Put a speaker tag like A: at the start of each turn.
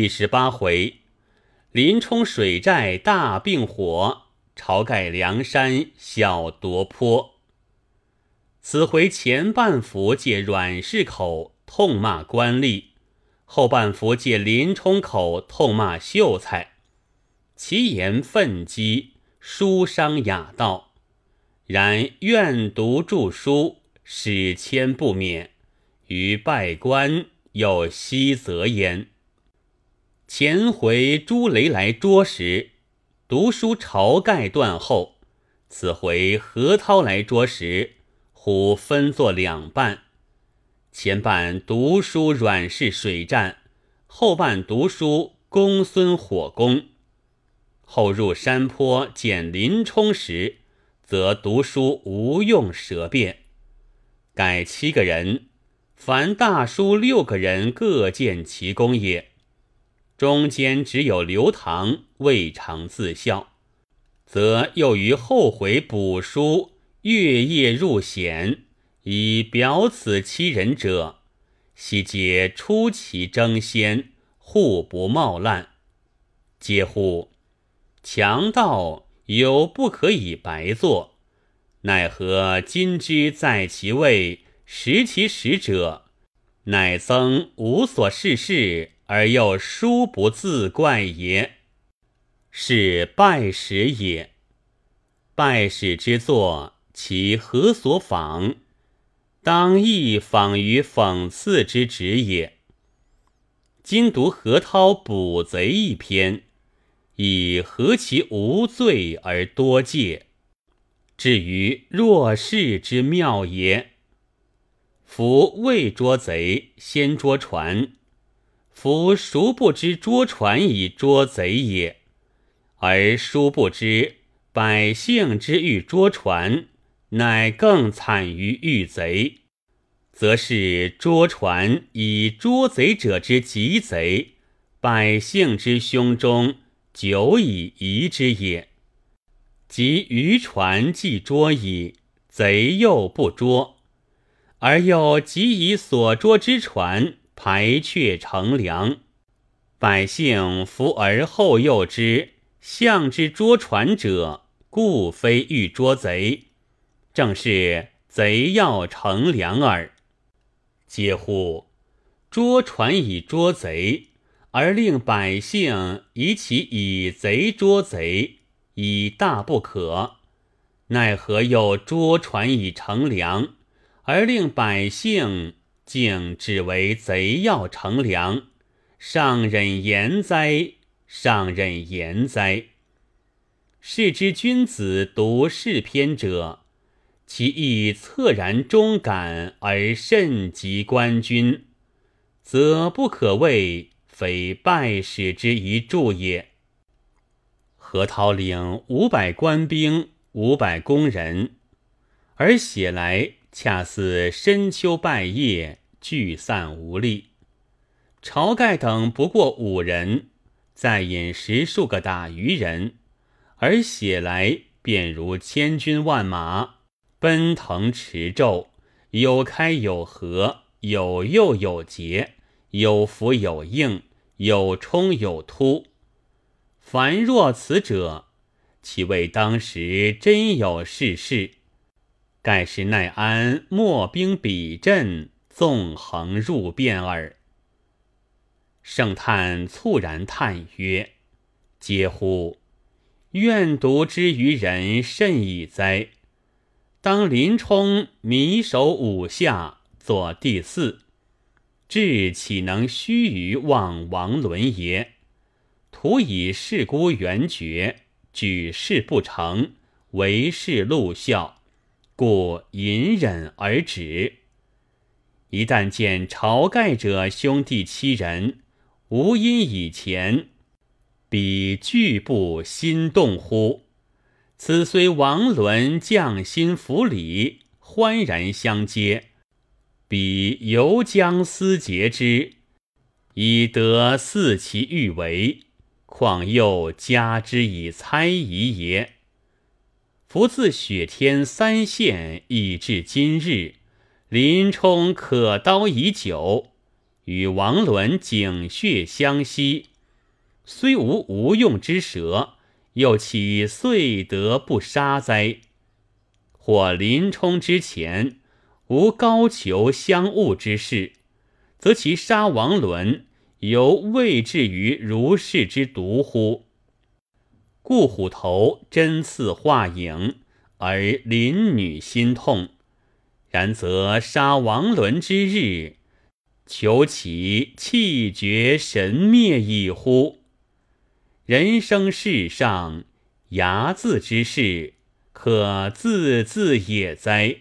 A: 第十八回，林冲水寨大并火，晁盖梁山小夺坡。此回前半幅借阮氏口痛骂官吏，后半幅借林冲口痛骂秀才，其言愤激，书伤雅道。然愿读著书，史迁不免，于拜官又惜责焉。前回朱雷来捉时，读书晁盖断后；此回何涛来捉时，忽分作两半。前半读书阮氏水战，后半读书公孙火攻。后入山坡见林冲时，则读书无用舌辩，改七个人，凡大书六个人各见其功也。中间只有刘唐未尝自效，则又于后回补书月夜入险，以表此七人者，悉皆出奇争先，互不冒滥。嗟乎！强盗有不可以白做，奈何今之在其位，食其实者，乃曾无所事事。而又殊不自怪也，是拜史也。拜史之作，其何所仿？当亦仿于讽刺之旨也。今读何涛捕贼一篇，以何其无罪而多戒？至于弱势之妙也。夫未捉贼，先捉船。夫孰不知捉船以捉贼也？而殊不知百姓之欲捉船，乃更惨于遇贼，则是捉船以捉贼者之急贼，百姓之胸中久已疑之也。即渔船既捉矣，贼又不捉，而又即以所捉之船。排却乘凉，百姓伏而后诱之，向之捉船者，故非欲捉贼，正是贼要乘凉耳。嗟乎！捉船以捉贼，而令百姓以其以贼捉贼，以大不可。奈何又捉船以乘凉，而令百姓？竟只为贼要乘凉，上忍言哉！上忍言哉！是之君子读世篇者，其意恻然忠感而甚及官军，则不可谓非败史之一著也。何涛领五百官兵、五百工人，而写来。恰似深秋败叶，聚散无力。晁盖等不过五人，再引十数个打渔人，而写来便如千军万马，奔腾驰骤，有开有合，有诱有截，有伏有应，有冲有突。凡若此者，其为当时真有事事。盖是奈安莫兵比阵，纵横入变耳。圣叹猝然叹曰：“嗟乎！愿独之于人甚矣哉！当林冲迷守五下，做第四，志岂能须臾望王伦也？徒以事孤援绝，举事不成，为事露笑。”故隐忍而止。一旦见晁盖者兄弟七人，无因以前，彼惧不心动乎？此虽王伦将心服礼，欢然相接，彼犹将思竭之，以得似其欲为，况又加之以猜疑也？夫自雪天三县，以至今日，林冲可刀已久，与王伦井穴相惜，虽无无用之舌，又岂遂得不杀哉？或林冲之前无高俅相误之事，则其杀王伦犹未至于如是之毒乎？顾虎头针刺画影，而邻女心痛。然则杀王伦之日，求其气绝神灭矣乎？人生世上，睚眦之事，可自自也哉？